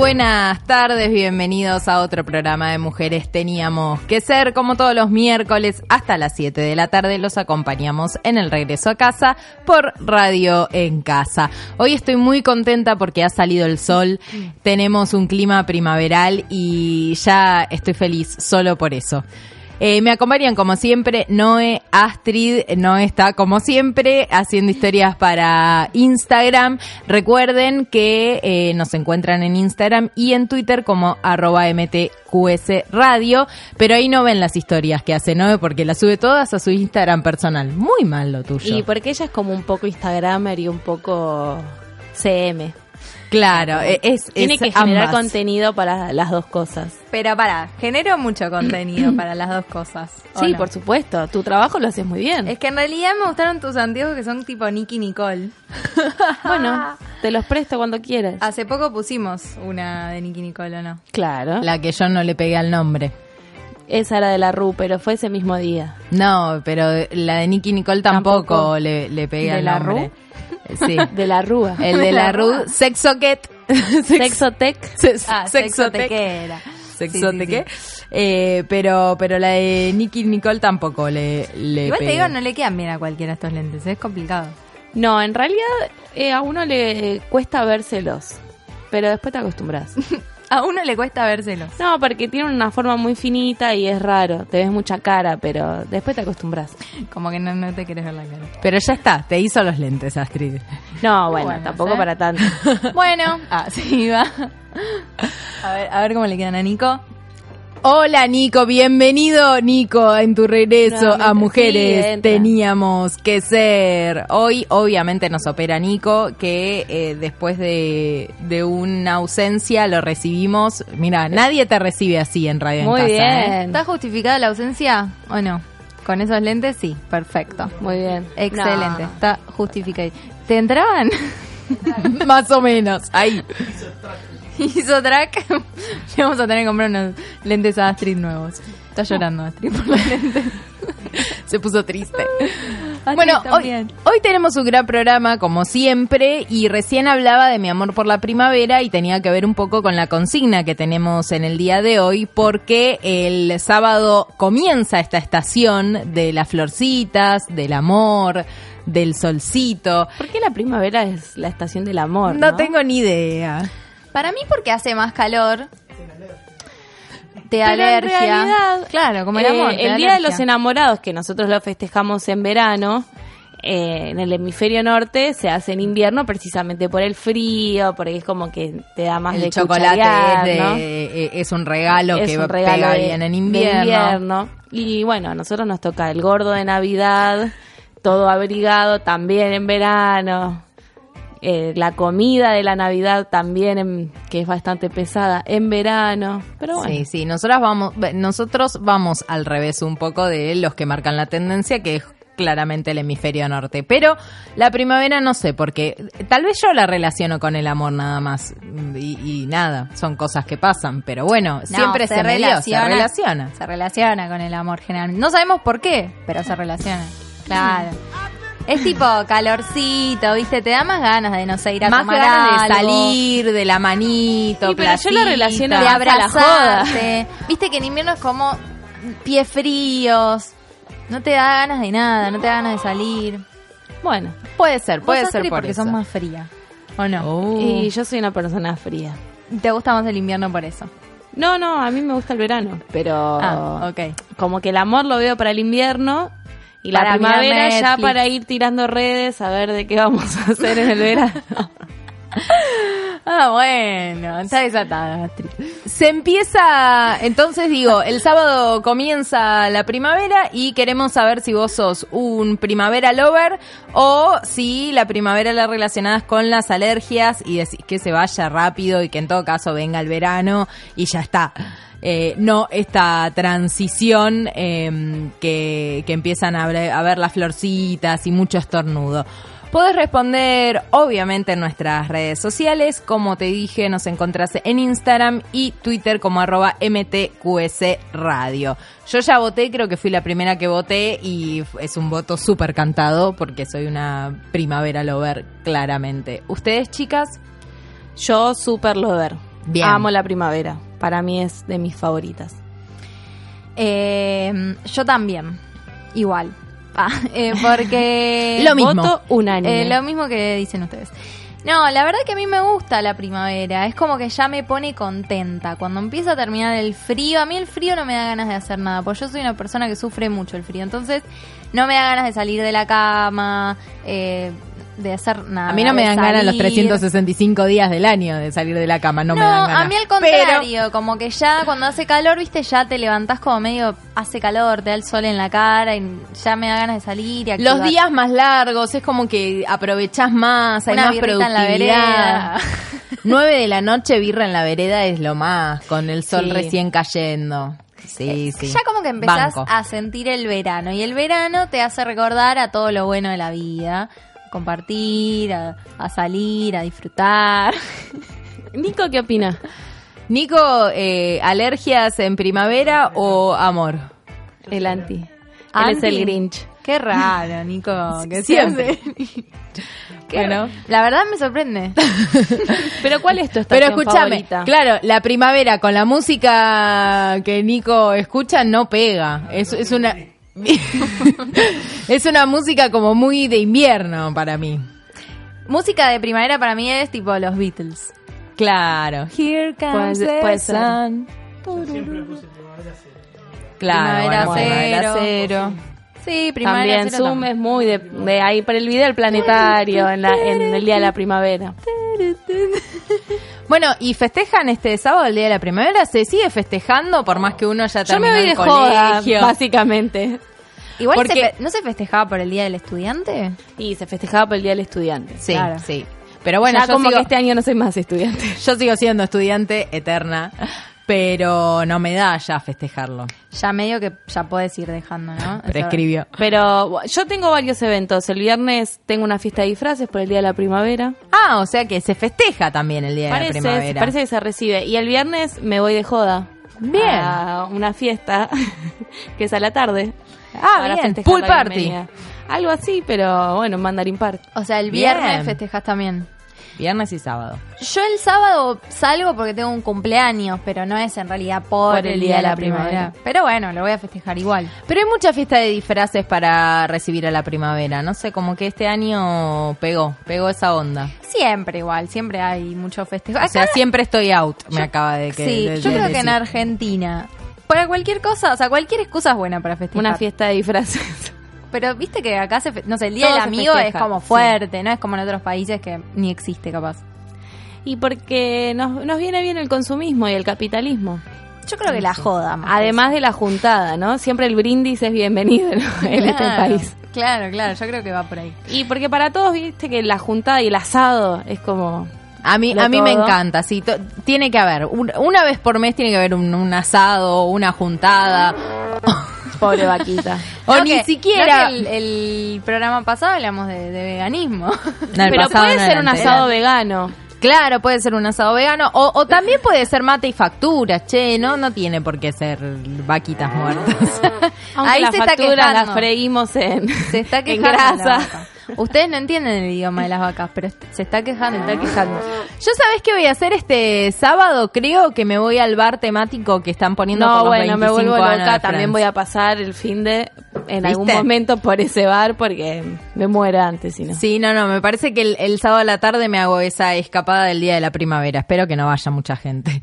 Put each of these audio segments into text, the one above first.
Buenas tardes, bienvenidos a otro programa de Mujeres Teníamos que Ser. Como todos los miércoles, hasta las 7 de la tarde los acompañamos en el regreso a casa por Radio en Casa. Hoy estoy muy contenta porque ha salido el sol, tenemos un clima primaveral y ya estoy feliz solo por eso. Eh, me acompañan como siempre Noé, Astrid, Noé está como siempre haciendo historias para Instagram. Recuerden que eh, nos encuentran en Instagram y en Twitter como arroba mtqs radio, pero ahí no ven las historias que hace Noé porque las sube todas a su Instagram personal. Muy mal lo tuyo. Y porque ella es como un poco Instagramer y un poco CM. Claro, eh, es, Tiene es que generar ambas. contenido para las dos cosas. Pero para, genero mucho contenido para las dos cosas. ¿o Sí, no? por supuesto. Tu trabajo lo haces muy bien. Es que en realidad me gustaron tus anteojos que son tipo Nicky Nicole. Bueno, te los presto cuando quieras. Hace poco pusimos una de Nicky Nicole, ¿o no? Claro. La que yo no le pegué al nombre. Esa era de la RU, pero fue ese mismo día. No, pero la de Nicky Nicole tampoco, ¿Tampoco? le, le pegué ¿De al la nombre. Sí. De la Rúa. El de la RU, Sexoquet. Sexotec. Ah, Sexotec. era. Sexoteque. Eh, pero, pero la de Nicky Nicole tampoco le, le Igual te digo, no le quedan bien a cualquiera estos lentes, es complicado. No, en realidad eh, a uno le cuesta vérselos. Pero después te acostumbras. A uno le cuesta vérselos. No, porque tienen una forma muy finita y es raro. Te ves mucha cara, pero después te acostumbras. Como que no, no te querés ver la cara. Pero ya está, te hizo los lentes, Astrid. No, bueno, Bueno, tampoco ¿eh? para tanto. Bueno, ah, sí, va. A ver, a ver cómo le quedan a Nico. Hola Nico, bienvenido Nico en tu regreso a Mujeres sí. Teníamos que Ser. Hoy obviamente nos opera Nico que eh, después de, de una ausencia lo recibimos. Mira, nadie te recibe así en Radio Muy en Casa. ¿eh? bien. ¿Está justificada la ausencia o no? Con esos lentes, sí, perfecto. Muy bien. Excelente, No. está justificado. ¿Te entraban? Más o menos, ahí. Hizo track. Le vamos a tener que comprar unos lentes a Astrid nuevos. Está llorando Astrid por los lentes. Se puso triste. Astrid Bueno, hoy, hoy tenemos un gran programa, como siempre, y recién hablaba de mi amor por la primavera y tenía que ver un poco con la consigna que tenemos en el día de hoy, porque el sábado comienza esta estación de las florcitas, del amor, del solcito. ¿Por qué la primavera es la estación del amor? No, No, tengo ni idea. Para mí porque hace más calor. Te Pero en alergia. realidad, claro, como el eh, amor. el da Día de los Enamorados, que nosotros lo festejamos en verano, eh, en el hemisferio norte se hace en invierno precisamente por el frío, porque es como que te da más El de chocolate cucharear, es, de- ¿no? eh, es un regalo Es que un regalo pega de- bien en invierno. Y bueno, a nosotros nos toca el gordo de Navidad, todo abrigado también en verano. Eh, la comida de la Navidad también, en- que es bastante pesada, en verano. Pero bueno, Sí, sí, nosotras vamos, nosotros vamos al revés un poco de los que marcan la tendencia, que es claramente el hemisferio norte. Pero la primavera no sé, porque tal vez yo la relaciono con el amor nada más. Y, y nada, son cosas que pasan. Pero bueno, siempre se, dio, se relaciona. Se relaciona con el amor generalmente. No sabemos por qué, pero se relaciona. Claro. Es tipo calorcito, ¿viste? Te da más ganas de no sé, ir a Más tomar ganas de algo, salir, de la manito, pero yo lo relaciono de la abrazarte. Viste que en invierno es como pies fríos. No te da ganas de nada, no te da ganas de salir. bueno. Puede ser, puede ser por porque eso. sos más fría. ¿O no? Oh. Y yo soy una persona fría. Te gusta más el invierno por eso. No, no, a mí me gusta el verano, pero Ah, ok. como que el amor lo veo para el invierno y la Para primavera ya para ir tirando redes a ver de qué vamos a hacer en el verano. Ah, bueno, está desatada, Astrid. Se empieza, entonces digo, el sábado comienza la primavera y queremos saber si vos sos un primavera lover o si la primavera la relacionás con las alergias y decís que se vaya rápido y que en todo caso venga el verano y ya está. Eh, no esta transición eh, que, que empiezan a ver, a ver las florcitas y mucho estornudo. Podés responder, obviamente, en nuestras redes sociales. Como te dije, nos encontrás en Instagram y Twitter como arroba MTQS Radio. Yo ya voté, creo que fui la primera que voté y es un voto súper cantado porque soy una primavera lover, claramente. ¿Ustedes, chicas? Yo super lover. Bien. Amo la primavera. Para mí es de mis favoritas. Eh, yo también, igual. Ah, eh, porque... Lo mismo. Voto unánime. Eh, lo mismo que dicen ustedes. No, la verdad que a mí me gusta la primavera. Es como que ya me pone contenta. Cuando empieza a terminar el frío, a mí el frío no me da ganas de hacer nada, porque yo soy una persona que sufre mucho el frío. Entonces, no me da ganas de salir de la cama, eh, de hacer nada. A mí no me dan ganas los salir. 365 días del año de salir de la cama, no, No, me dan ganas. a mí al Pero- contrario, como que ya cuando hace calor, viste, ya te levantás como medio, hace calor, te da el sol en la cara y ya me da ganas de salir y Los días más largos, es como que aprovechás más, hay Una más birrita en la productividad. vereda. 9 de la noche, birra en la vereda es lo más, con el sol Sí. recién cayendo. Sí, sí. Ya como que empezás Banco. a sentir el verano y el verano te hace recordar a todo lo bueno de la vida, compartir, a, a salir, a disfrutar. Nico, ¿qué opina? Nico, eh, ¿alergias en primavera o amor? El anti. Él Anti. es el Grinch. Qué raro, Nico, que Siempre. Qué Bueno. La verdad me sorprende. Pero ¿cuál es tu Pero escúchame, favorita? claro, la primavera con la música que Nico escucha no pega. Es, es una es una música como muy de invierno para mí. Música de primavera para mí es tipo los Beatles. Claro. Here comes Puede- the puede ser. sun. Claro, Primavera bueno, primavera cero. cero. Sí, primavera También cero Zoom también. es muy de, de ahí para el video del planetario en, la- en el día de la primavera. Bueno, ¿y festejan este sábado el día de la primavera? ¿Se sigue festejando por más que uno ya Yo me terminó voy de el joda, colegio? básicamente. Igual Porque- se ¿no se festejaba por el Día del Estudiante? Y se festejaba por el día del estudiante. Sí, Claro. sí. Pero bueno, ya yo como sigo- que este año no soy más estudiante. Yo sigo siendo estudiante eterna, pero no me da ya festejarlo. Ya medio que ya puedes ir dejando, ¿no? Prescribió. Pero yo tengo varios eventos. El viernes tengo una fiesta de disfraces por el día de la primavera. Ah, o sea que se festeja también el día de la primavera. parece que se recibe. Y el viernes me voy de joda. Bien. A una fiesta que es a la tarde. Ah, Para bien. Pool party. Algo así, pero bueno, Mandarin Park. O sea, el Bien. viernes festejas también. Viernes y sábado. Yo el sábado salgo porque tengo un cumpleaños, pero no es en realidad por, el día de la primavera. Pero bueno, lo voy a festejar igual. Pero hay mucha fiesta de disfraces para recibir a la primavera. No sé, como que este año pegó, pegó esa onda. Siempre igual, siempre hay mucho festejo. O sea, siempre estoy out, me acaba de que sí, de- yo de creo que en. Argentina, para cualquier cosa, o sea, cualquier excusa es buena para festejar. Una fiesta de disfraces. pero viste que acá se, no sé, el día Todo del amigo es como sí. fuerte, no es como en otros países que ni existe capaz. Y porque nos, nos viene bien el consumismo y el capitalismo. Yo creo que la joda. más Además de la juntada, ¿no? Siempre el brindis es bienvenido en, este país. Claro, claro, yo creo que va por ahí. Y porque para todos, viste que la juntada y el asado es como... A mí, a mí me encanta, sí. tiene que haber, un- una vez por mes tiene que haber un, un asado, una juntada. Pobre vaquita. O No ni que- siquiera. no que el, el programa pasado hablamos de, de veganismo. No, Pero puede no ser un asado vegano. Claro, puede ser un asado vegano. O, o también puede ser mate y facturas, che, no, no tiene por qué ser vaquitas muertas. Aunque Ahí las se está facturas las quejando. freímos en, Se está en quejando. la grasa. Ustedes no entienden el idioma de las vacas, pero se está quejando, está quejando. Yo sabes qué voy a hacer este sábado, creo que me voy al bar temático que están poniendo No, por los bueno, me 25 vuelvo años loca. También voy a pasar el fin de en algún ¿Viste? momento por ese bar porque me muero antes, si no. Sí, no, no, me parece que el, el sábado a la tarde me hago esa escapada del día de la primavera. Espero que no vaya mucha gente.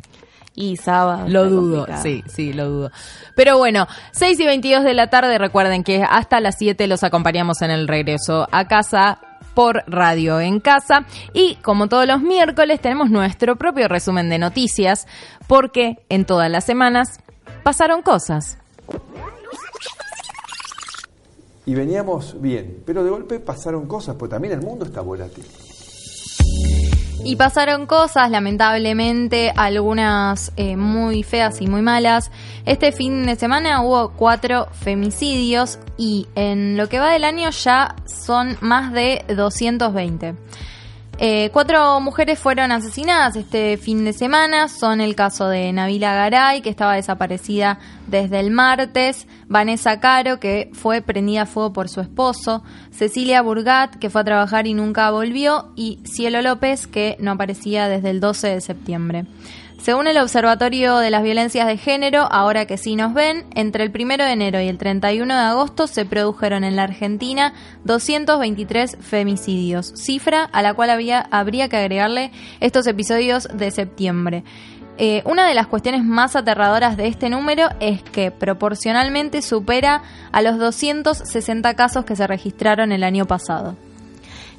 Y sábado. Lo dudo, complicado. sí, sí, lo dudo. Pero bueno, 6 y 22 de la tarde, recuerden que hasta las 7 los acompañamos en el regreso a casa por Radio en Casa. Y como todos los miércoles, tenemos nuestro propio resumen de noticias, porque en todas las semanas pasaron cosas. Y veníamos bien, pero de golpe pasaron cosas, porque también el mundo está volátil. Y pasaron cosas, lamentablemente, algunas eh, muy feas y muy malas. Este fin de semana hubo cuatro femicidios y en lo que va del año ya son más de 220. Eh, cuatro mujeres fueron asesinadas este fin de semana. Son el caso de Nabila Garay, que estaba desaparecida desde el martes. Vanessa Caro, que fue prendida a fuego por su esposo. Cecilia Burgat, que fue a trabajar y nunca volvió. Y Cielo López, que no aparecía desde el 12 de septiembre. Según el Observatorio de las Violencias de Género, ahora que sí nos ven, entre el 1 de enero y el 31 de agosto se produjeron en la Argentina 223 femicidios, cifra a la cual había, habría que agregarle estos episodios de septiembre. Eh, una de las cuestiones más aterradoras de este número es que proporcionalmente supera a los 260 casos que se registraron el año pasado.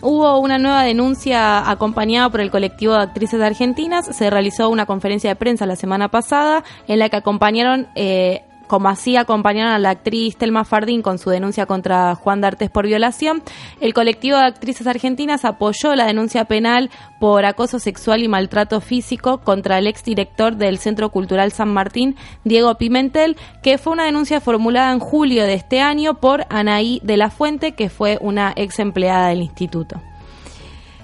Hubo una nueva denuncia acompañada por el colectivo de actrices argentinas. Se realizó una conferencia de prensa la semana pasada en la que acompañaron, eh, como así acompañaron a la actriz Telma Fardín con su denuncia contra Juan D'Artes por violación. El colectivo de actrices argentinas apoyó la denuncia penal por acoso sexual y maltrato físico contra el exdirector del Centro Cultural San Martín, Diego Pimentel, que fue una denuncia formulada en julio de este año por Anaí de la Fuente, que fue una ex empleada del instituto.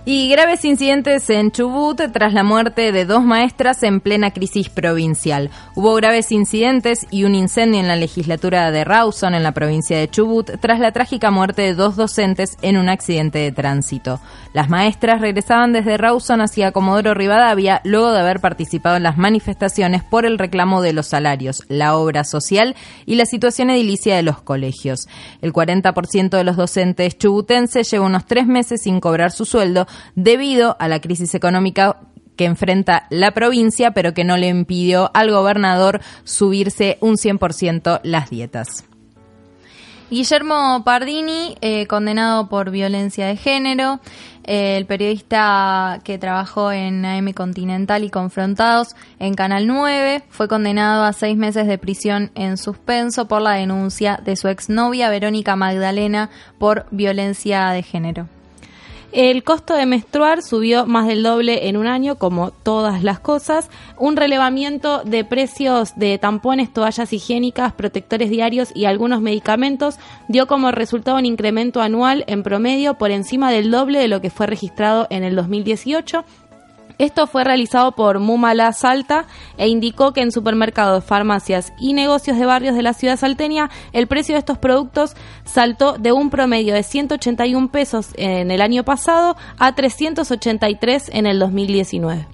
Y graves incidentes en Chubut tras la muerte de dos maestras en plena crisis provincial. Hubo graves incidentes y un incendio en la legislatura de Rawson, en la provincia de Chubut, tras la trágica muerte de dos docentes en un accidente de tránsito. Las maestras regresaban desde Rawson hacia Comodoro Rivadavia luego de haber participado en las manifestaciones por el reclamo de los salarios, la obra social y la situación edilicia de los colegios. El 40% de los docentes chubutenses lleva unos tres meses sin cobrar su sueldo debido a la crisis económica que enfrenta la provincia, pero que no le impidió al gobernador subirse un 100% las dietas. Guillermo Pardini, eh, condenado por violencia de género, eh, el periodista que trabajó en AM Continental y Confrontados en Canal 9, fue condenado a seis meses de prisión en suspenso por la denuncia de su exnovia Verónica Magdalena por violencia de género. El costo de menstruar subió más del doble en un año, como todas las cosas. Un relevamiento de precios de tampones, toallas higiénicas, protectores diarios y algunos medicamentos dio como resultado un incremento anual en promedio por encima del doble de lo que fue registrado en el 2018. Esto fue realizado por Mumala Salta e indicó que en supermercados, farmacias y negocios de barrios de la ciudad salteña el precio de estos productos saltó de un promedio de 181 pesos en el año pasado a 383 en el 2019.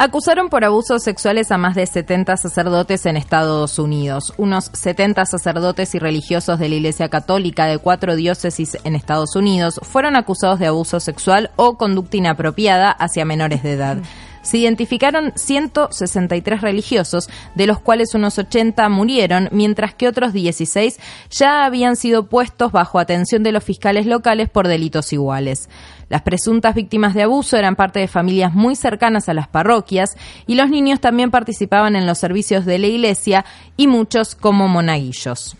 Acusaron por abusos sexuales a más de 70 sacerdotes en Estados Unidos. Unos 70 sacerdotes y religiosos de la Iglesia Católica de cuatro diócesis en Estados Unidos fueron acusados de abuso sexual o conducta inapropiada hacia menores de edad. se identificaron 163 religiosos, de los cuales unos 80 murieron, mientras que otros 16 ya habían sido puestos bajo atención de los fiscales locales por delitos iguales. Las presuntas víctimas de abuso eran parte de familias muy cercanas a las parroquias y los niños también participaban en los servicios de la iglesia y muchos como monaguillos.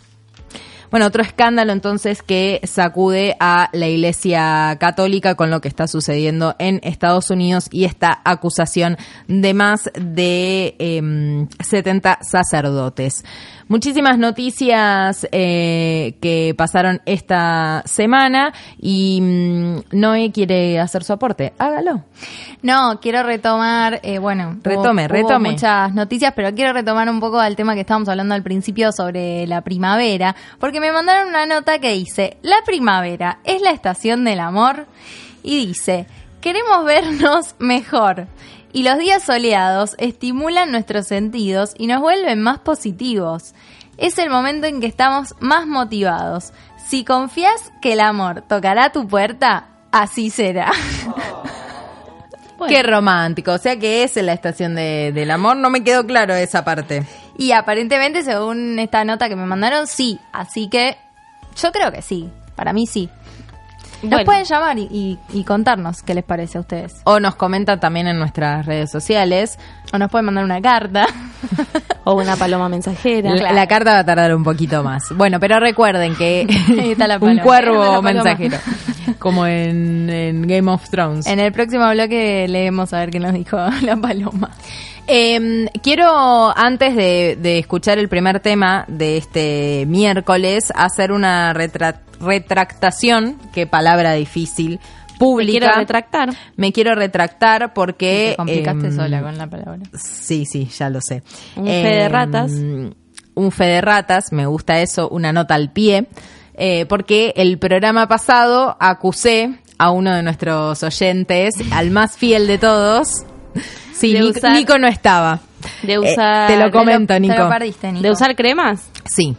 Bueno, otro escándalo entonces que sacude a la Iglesia Católica con lo que está sucediendo en Estados Unidos y esta acusación de más de em, 70 sacerdotes. Muchísimas noticias eh, que pasaron esta semana y mm, Noé quiere hacer su aporte. Hágalo. No, quiero retomar, eh, bueno, hubo- Retome, hubo retome. muchas noticias, pero quiero retomar un poco al tema que estábamos hablando al principio sobre la primavera, porque me mandaron una nota que dice, la primavera es la estación del amor y dice, queremos vernos mejor. Y los días soleados estimulan nuestros sentidos y nos vuelven más positivos. Es el momento en que estamos más motivados. Si confías que el amor tocará tu puerta, así será. Bueno. Qué romántico. O sea que es la estación de- del amor. No me quedó claro esa parte. Y aparentemente, según esta nota que me mandaron, sí. Así que yo creo que sí. Para mí sí. Nos Bueno. pueden llamar y, y- y contarnos qué les parece a ustedes. O nos comentan también en nuestras redes sociales. O nos pueden mandar una carta. O una paloma mensajera. La, la carta va a tardar un poquito más. Bueno, pero recuerden que está la un cuervo mensajero, como en, en Game of Thrones. en el próximo bloque leemos a ver qué nos dijo la paloma. Eh, quiero, antes de, de escuchar el primer tema de este miércoles, hacer una retra- retractación, qué palabra difícil, Me pública. quiero retractar. Me quiero retractar porque... Te complicaste em, sola con la palabra. Sí, sí, ya lo sé. Un fe de Em, ratas. Un fe de ratas, me gusta eso, una nota al pie, eh, porque el programa pasado acusé a uno de nuestros oyentes, al más fiel de todos. Sí, De Nic- usar- Nico no estaba. De Eh, usar. te lo comento, Te lo- te Nico. lo perdiste, Nico. De usar cremas. Sí.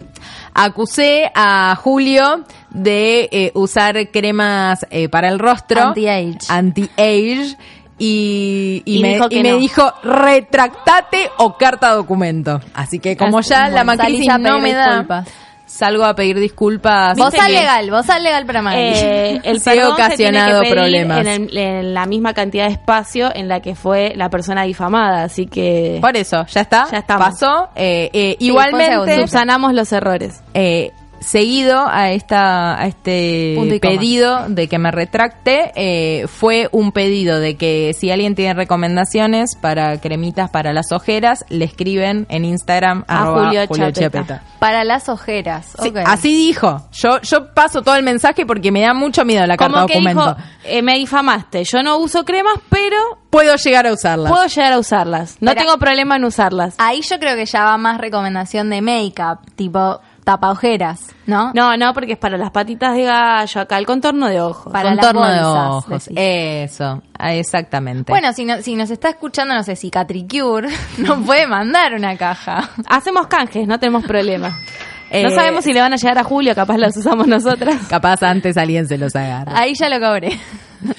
Acusé a Julio de eh, usar cremas eh, para el rostro. Anti-age. Anti-age. Y, y Y me, dijo y me no. dijo, retractate o carta documento. Así que como Así, ya la bueno, a no me da, disculpas. Salgo a pedir disculpas. Vos al legal, vos al legal para Maggie. Eh, el Sí, perdón se tiene que ocasionado pedir problemas. En, el- en la misma cantidad de espacio en la que fue la persona difamada, así que Por eso, ya está. Ya estamos. Pasó. Eh, eh, Sí, igualmente, subsanamos los errores. Seguido a esta a este pedido de que me retracte eh, fue un pedido de que si alguien tiene recomendaciones para cremitas para las ojeras le escriben en Instagram A arroba Julio Chapeta. Para las ojeras. Sí, así dijo yo yo paso todo el mensaje porque me da mucho miedo la carta Como que documento dijo, eh, me difamaste, yo no uso cremas, pero puedo llegar a usarlas puedo llegar a usarlas. No tengo problema en usarlas. Ahí yo creo que ya va más recomendación de make-up, tipo tapa ojeras, ¿no? No, no, porque es para las patitas de gallo, acá el contorno de ojos. Para las contorno de bolsas, ojos decís. eso ah, exactamente Bueno, si, no- si nos está escuchando, no sé, si Catricure nos puede mandar una caja. Hacemos canjes, no tenemos problema. Eh, no sabemos si le van a llegar a Julio, capaz las usamos nosotras. capaz antes alguien se los agarra Ahí ya lo cobré.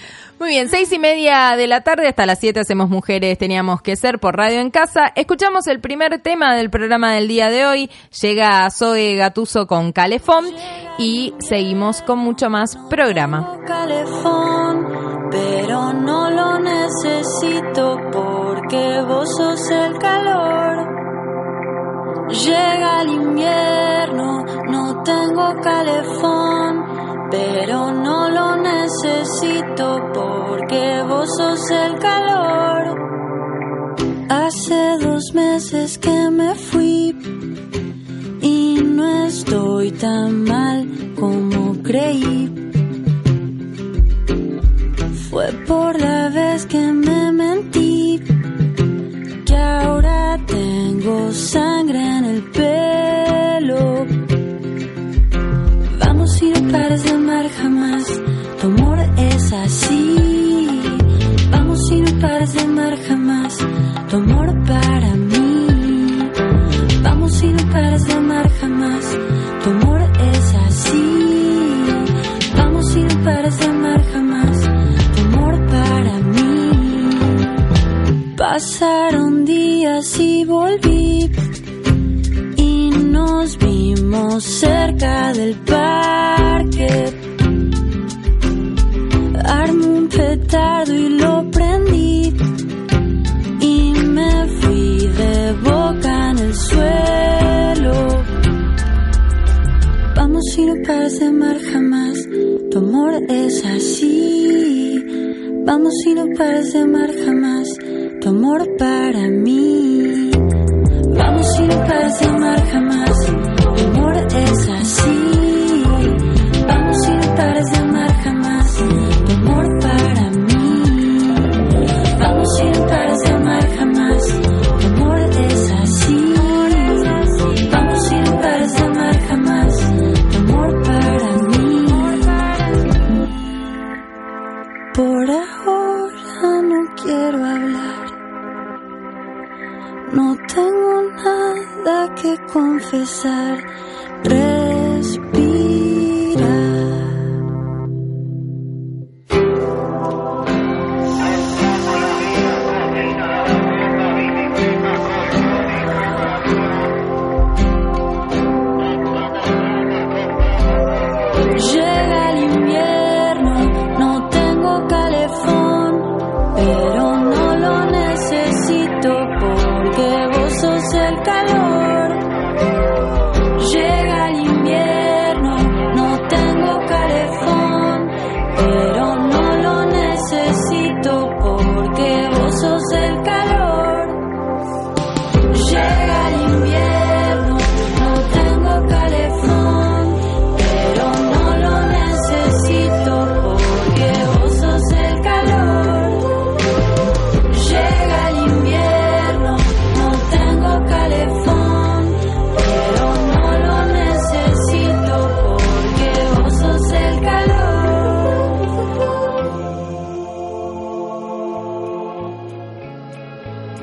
Muy bien, seis y media de la tarde hasta las siete hacemos mujeres, teníamos que ser por radio en casa. Escuchamos el primer tema del programa del día de hoy. Llega Zoe Gatuso con Calefón y seguimos con mucho más programa. calefón, pero no lo necesito porque vos sos el calor. Llega el invierno, no tengo calefón, pero no lo necesito porque vos sos el calor. Hace dos meses que me fui y no estoy tan mal como creí. Fue por la vez que me mentí, que ahora tengo sangre en el pelo pares de amar jamás, tu amor es así. Vamos y no pares de amar jamás, tu amor para mí. Vamos y no pares de amar jamás, tu amor es así. Vamos y no pares de amar jamás, tu amor para mí. Pasaron días y volví así. Vivimos cerca del parque. Armé un petardo y lo prendí. Y me fui de boca en el suelo. Vamos y no pares de amar jamás. Tu amor es así. Vamos y no pares de amar jamás. Tu amor para mí. Vamos y no pares de amar jamás. Tu amor es así. Vamos no pares de amar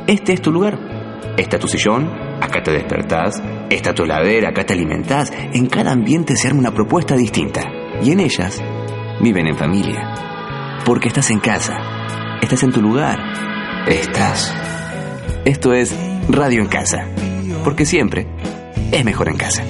Este es tu lugar. Está tu sillón, acá te despertás, está tu heladera, acá te alimentás. En cada ambiente se arma una propuesta distinta. Y en ellas viven en familia. Porque estás en casa. Estás en tu lugar. Estás. Esto es Radio en Casa. Porque siempre es mejor en casa.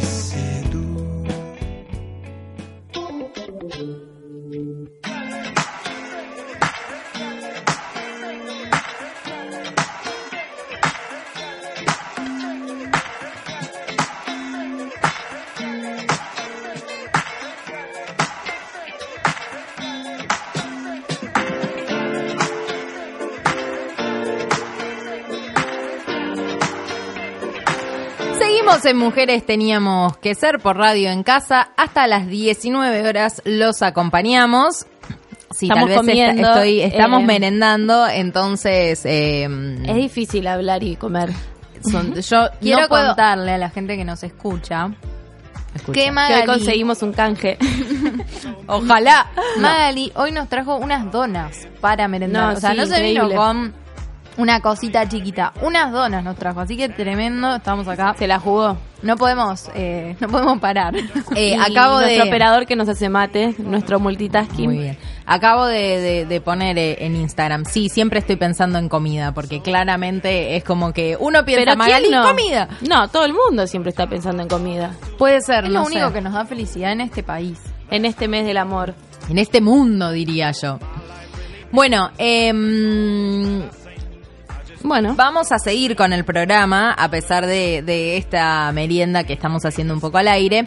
Mujeres Teníamos que Ser por Radio en Casa. Hasta las 19 horas los acompañamos. Sí, Estamos tal vez comiendo, estoy, estamos eh, merendando, entonces eh, Es difícil hablar y comer. son- yo Quiero no contarle a la gente que nos escucha Escucha. que Que hoy conseguimos un canje. Ojalá. Magali hoy nos trajo unas donas para merendar. No, o sea, sí, no se vino increíble. con una cosita chiquita, unas donas nos trajo, así que tremendo, estamos acá. Se la jugó. No podemos, eh, no podemos parar. Eh, acabo de nuestro operador que nos hace mate, nuestro multitasking. Muy bien. Acabo de, de- de poner eh, en Instagram. Sí, siempre estoy pensando en comida, porque claramente es como que uno piensa, Pero Magali, ¿quién no? comida. No, todo el mundo siempre está pensando en comida. Puede ser, es no lo sé. único que nos da felicidad en este país. En este mes del amor. En este mundo, diría yo. Bueno, em, Bueno, Vamos a seguir con el programa, a pesar de, esta merienda que estamos haciendo un poco al aire.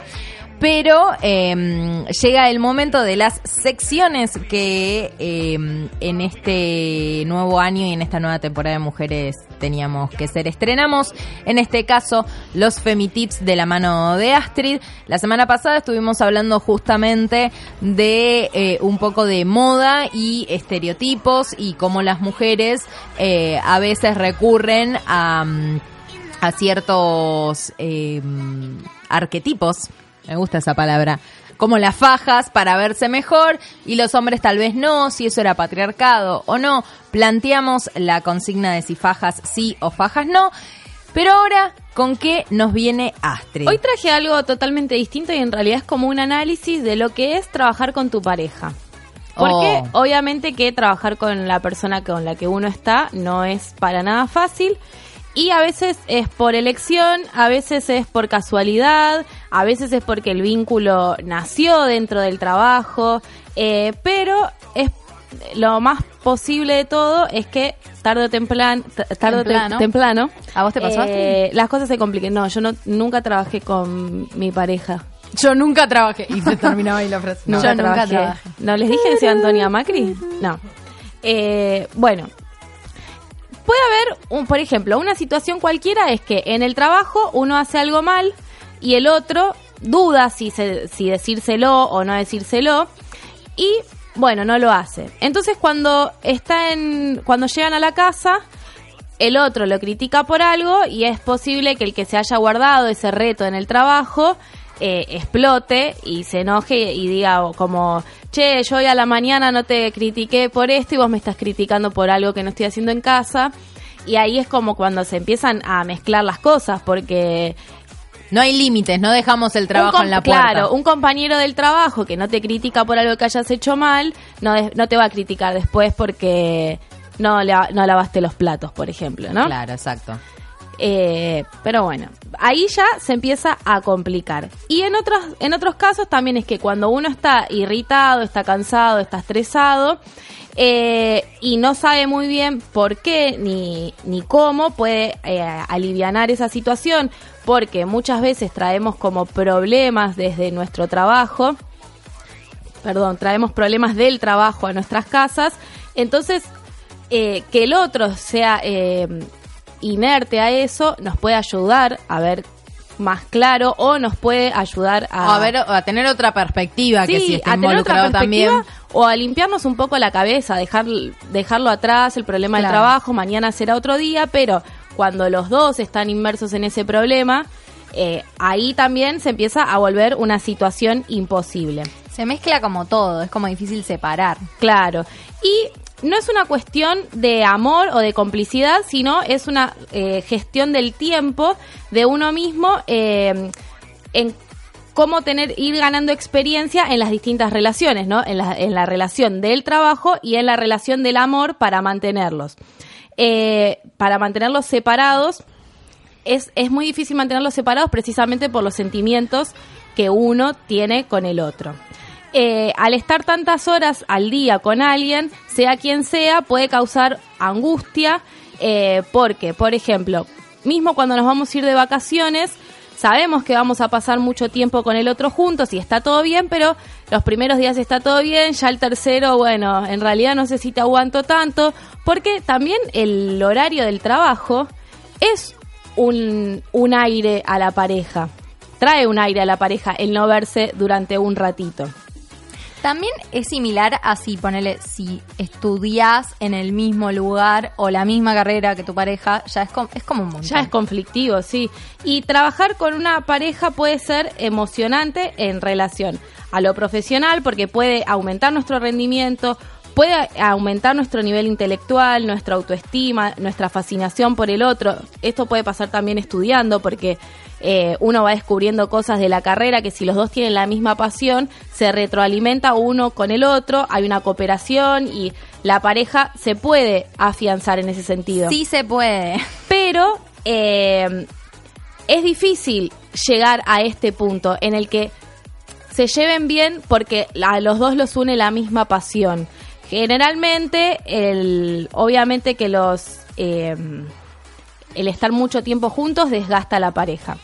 Pero eh, llega el momento de las secciones que eh, en este nuevo año y en esta nueva temporada de Mujeres teníamos que ser. Estrenamos, en este caso, los Femitips de la mano de Astrid. La semana pasada estuvimos hablando justamente de eh, un poco de moda y estereotipos y cómo las mujeres eh, a veces recurren a, a ciertos eh, arquetipos me gusta esa palabra, como las fajas para verse mejor y los hombres tal vez no, si eso era patriarcado o no. Planteamos la consigna de si fajas sí o fajas no. Pero ahora, ¿con qué nos viene Astrid? hoy traje algo totalmente distinto y en realidad es como un análisis de lo que es trabajar con tu pareja. Porque Oh. obviamente que trabajar con la persona con la que uno está no es para nada fácil. Y a veces es por elección, a veces es por casualidad, a veces es porque el vínculo nació dentro del trabajo, eh, pero es lo más posible de todo es que tarde o temprano, tarde o te- Temprano. temprano ¿A vos te pasó eh, las cosas se compliquen. No, yo no, nunca trabajé con mi pareja. Yo nunca trabajé. Y se terminaba ahí la frase. Nunca Yo nunca trabajé. trabajé. ¿No les dije que Antonia Macri? No. Eh, bueno. Puede haber, un, por ejemplo, una situación cualquiera es que en el trabajo uno hace algo mal y el otro duda si, si decírselo o no decírselo y bueno, no lo hace. Entonces cuando está en cuando llegan a la casa, el otro lo critica por algo y es posible que el que se haya guardado ese reto en el trabajo eh, explote y se enoje y diga como, che, yo hoy a la mañana no te critiqué por esto y vos me estás criticando por algo que no estoy haciendo en casa. Y ahí es como cuando se empiezan a mezclar las cosas porque No hay límites, no dejamos el trabajo en la puerta. Claro, un compañero del trabajo que no te critica por algo que hayas hecho mal, no, no te va a criticar después porque no, no lavaste los platos, por ejemplo, ¿no? Claro, exacto. Eh, pero bueno, ahí ya se empieza a complicar. Y en otros, en otros casos también es que cuando uno está irritado, está cansado, está estresado eh, y no sabe muy bien por qué ni, ni cómo puede eh, alivianar esa situación, porque muchas veces traemos como problemas desde nuestro trabajo, perdón, traemos problemas del trabajo a nuestras casas, entonces eh, que el otro sea inerte a eso nos puede ayudar a ver más claro o nos puede ayudar a, O a ver, a tener otra perspectiva que Sí, si está a tener otra perspectiva también. o a limpiarnos un poco la cabeza, dejar dejarlo atrás, el problema del trabajo, mañana será otro día, pero cuando los dos están inmersos en ese problema, eh, ahí también se empieza a volver una situación imposible. Se mezcla como todo, es como difícil separar. Claro. Y no es una cuestión de amor o de complicidad, sino es una eh, gestión del tiempo de uno mismo eh, en cómo tener ir ganando experiencia en las distintas relaciones, ¿no? En la, en la relación del trabajo y en la relación del amor para mantenerlos. Eh, para mantenerlos separados es, es muy difícil mantenerlos separados precisamente por los sentimientos que uno tiene con el otro. Eh, al estar tantas horas al día con alguien, sea quien sea, puede causar angustia eh, porque, por ejemplo, mismo cuando nos vamos a ir de vacaciones, sabemos que vamos a pasar mucho tiempo con el otro juntos y está todo bien, pero los primeros días está todo bien, ya el tercero, bueno, en realidad no sé si te aguanto tanto, porque también el horario del trabajo es un, un aire a la pareja. Trae un aire a la pareja el no verse durante un ratito. También es similar a si ponele, si estudias en el mismo lugar o la misma carrera que tu pareja, ya es, es como un montón. Ya es conflictivo, sí. Y trabajar con una pareja puede ser emocionante en relación a lo profesional porque puede aumentar nuestro rendimiento, puede aumentar nuestro nivel intelectual, nuestra autoestima, nuestra fascinación por el otro. Esto puede pasar también estudiando porque eh, uno va descubriendo cosas de la carrera que si los dos tienen la misma pasión, se retroalimenta uno con el otro, hay una cooperación y la pareja se puede afianzar en ese sentido Sí se puede. pero eh, es difícil llegar a este punto en el que se lleven bien porque a los dos los une la misma pasión. Generalmente, el, obviamente que los eh, el estar mucho tiempo juntos desgasta a la pareja.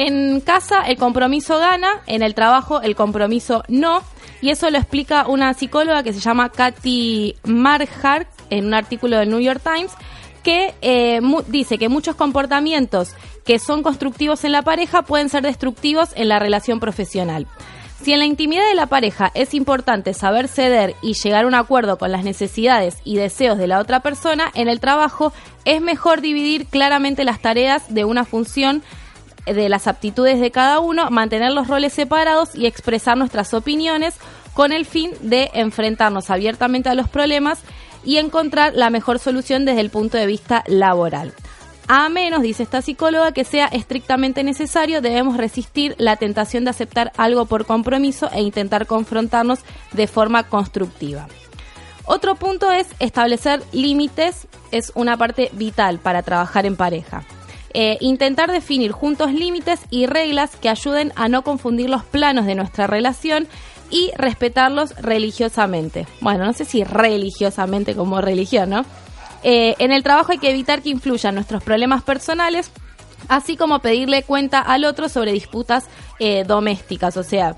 En casa el compromiso gana, en el trabajo el compromiso no, y eso lo explica una psicóloga que se llama Katy Marhart en un artículo del New York Times que eh, dice que muchos comportamientos que son constructivos en la pareja pueden ser destructivos en la relación profesional. Si en la intimidad de la pareja es importante saber ceder y llegar a un acuerdo con las necesidades y deseos de la otra persona, en el trabajo es mejor dividir claramente las tareas de una función de las aptitudes de cada uno, mantener los roles separados y expresar nuestras opiniones con el fin de enfrentarnos abiertamente a los problemas y encontrar la mejor solución desde el punto de vista laboral. A menos, dice esta psicóloga, que sea estrictamente necesario, debemos resistir la tentación de aceptar algo por compromiso e intentar confrontarnos de forma constructiva. Otro punto es establecer límites, es una parte vital para trabajar en pareja. Eh, intentar definir juntos límites y reglas que ayuden a no confundir los planos de nuestra relación y respetarlos religiosamente. Bueno, no sé si religiosamente como religión, ¿no? Eh, en el trabajo hay que evitar que influyan nuestros problemas personales, así como pedirle cuenta al otro sobre disputas eh, domésticas. O sea,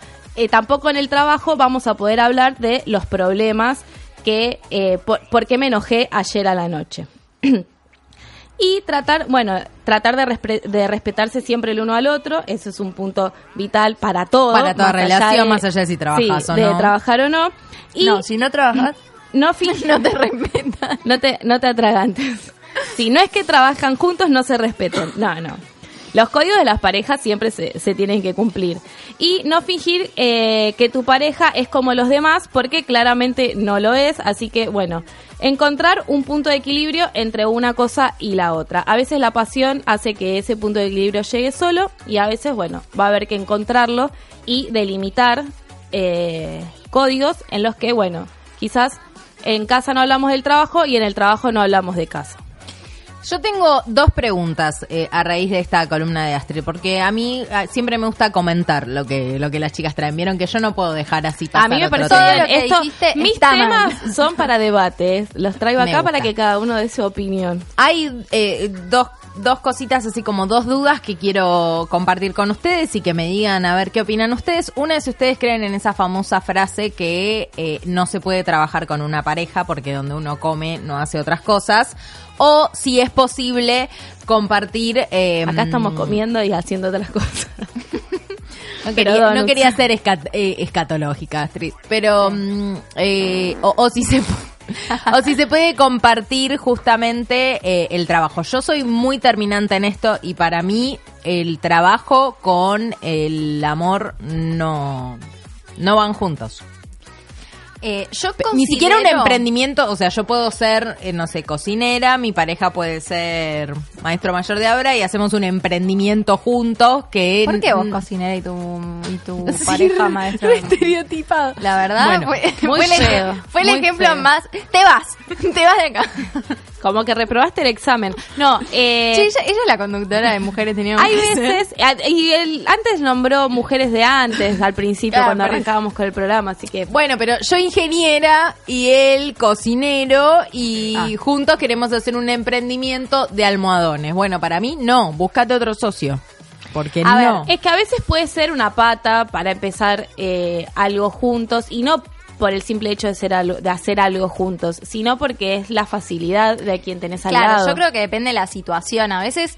tampoco en el trabajo vamos a poder hablar de los problemas que, por qué me enojé ayer a la noche. y tratar, bueno, tratar de, respre- de respetarse siempre el uno al otro, eso es un punto vital para todo. Para toda más relación, más allá de si trabajas sí, o de no. trabajar o no. Y no, si no trabajas, no no te respetan. no te, no te atragantes. Si no es que trabajan juntos, no se respeten. No, no. Los códigos de las parejas siempre se, se tienen que cumplir. Y no fingir eh, que tu pareja es como los demás, porque claramente no lo es. Así que, bueno, encontrar un punto de equilibrio entre una cosa y la otra. A veces la pasión hace que ese punto de equilibrio llegue solo y a veces, bueno, va a haber que encontrarlo y delimitar eh, códigos en los que, bueno, quizás en casa no hablamos del trabajo y en el trabajo no hablamos de casa. Yo tengo dos preguntas eh, a raíz de esta columna de Astrid, porque a mí ah, siempre me gusta comentar lo que lo que las chicas traen. Vieron que yo no puedo dejar así pasar A mí me parece bien. que Esto, dijiste mis temas mal. son para debates. Los traigo acá para que cada uno dé su opinión. Hay eh, dos, dos cositas, así como dos dudas que quiero compartir con ustedes y que me digan a ver qué opinan ustedes. Una es si ustedes creen en esa famosa frase que eh, no se puede trabajar con una pareja porque donde uno come no hace otras cosas. O si es posible compartir... eh, Acá estamos comiendo y haciendo otras cosas. No quería, no quería ser escat- eh, escatológica, Astrid, pero mm, eh, o, o si se o si se puede compartir justamente eh, el trabajo. Yo soy muy terminante en esto y para mí el trabajo con el amor no no van juntos. Eh, yo Pe- Ni siquiera un considero- emprendimiento, o sea, yo puedo ser, eh, no sé, cocinera, mi pareja puede ser maestro mayor de obra y hacemos un emprendimiento juntos que... ¿Por qué vos cocinera y tu, y tu Sí, pareja re- maestra? re estereotipado. La verdad, Bueno, fue, el, fue ejemplo feo. más. Te vas, te vas de acá. Como que reprobaste el examen. No, eh, Sí, ella, ella es la conductora de Mujeres Teníamos hay veces, y él antes nombró mujeres de antes, al principio, cuando arrancábamos con el programa, así que... Bueno, pero yo ingeniera y él cocinero y Ah. juntos queremos hacer un emprendimiento de almohadones. Bueno, para mí no, búscate otro socio. Porque A no. ver, es que a veces puede ser una pata para empezar eh, algo juntos y no por el simple hecho de, ser algo, de hacer algo juntos, sino porque es la facilidad de quien tenés al Claro, lado. yo creo que depende de la situación. A veces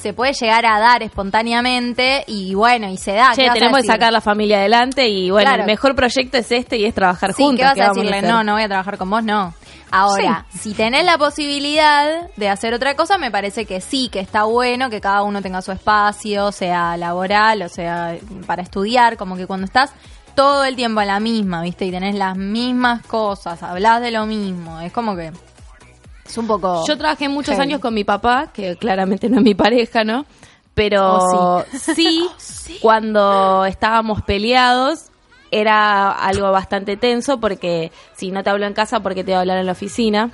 se puede llegar a dar espontáneamente y bueno, y se da. ¿Qué Che, tenemos que sacar la familia adelante y bueno, Claro. el mejor proyecto es este y es trabajar Sí, juntos. ¿qué vas ¿qué a decirle? no, no voy a trabajar con vos, no. Ahora, si tenés la posibilidad de hacer otra cosa, me parece que sí, que está bueno que cada uno tenga su espacio, sea laboral o sea para estudiar, como que cuando estás todo el tiempo en la misma, ¿viste? Y tenés las mismas cosas, hablas de lo mismo, es como que es un poco... Yo trabajé muchos Heavy. años con mi papá, que claramente no es mi pareja, ¿no? Pero Oh, sí, cuando estábamos peleados era algo bastante tenso porque si no te hablo en casa, porque te voy a hablar en la oficina?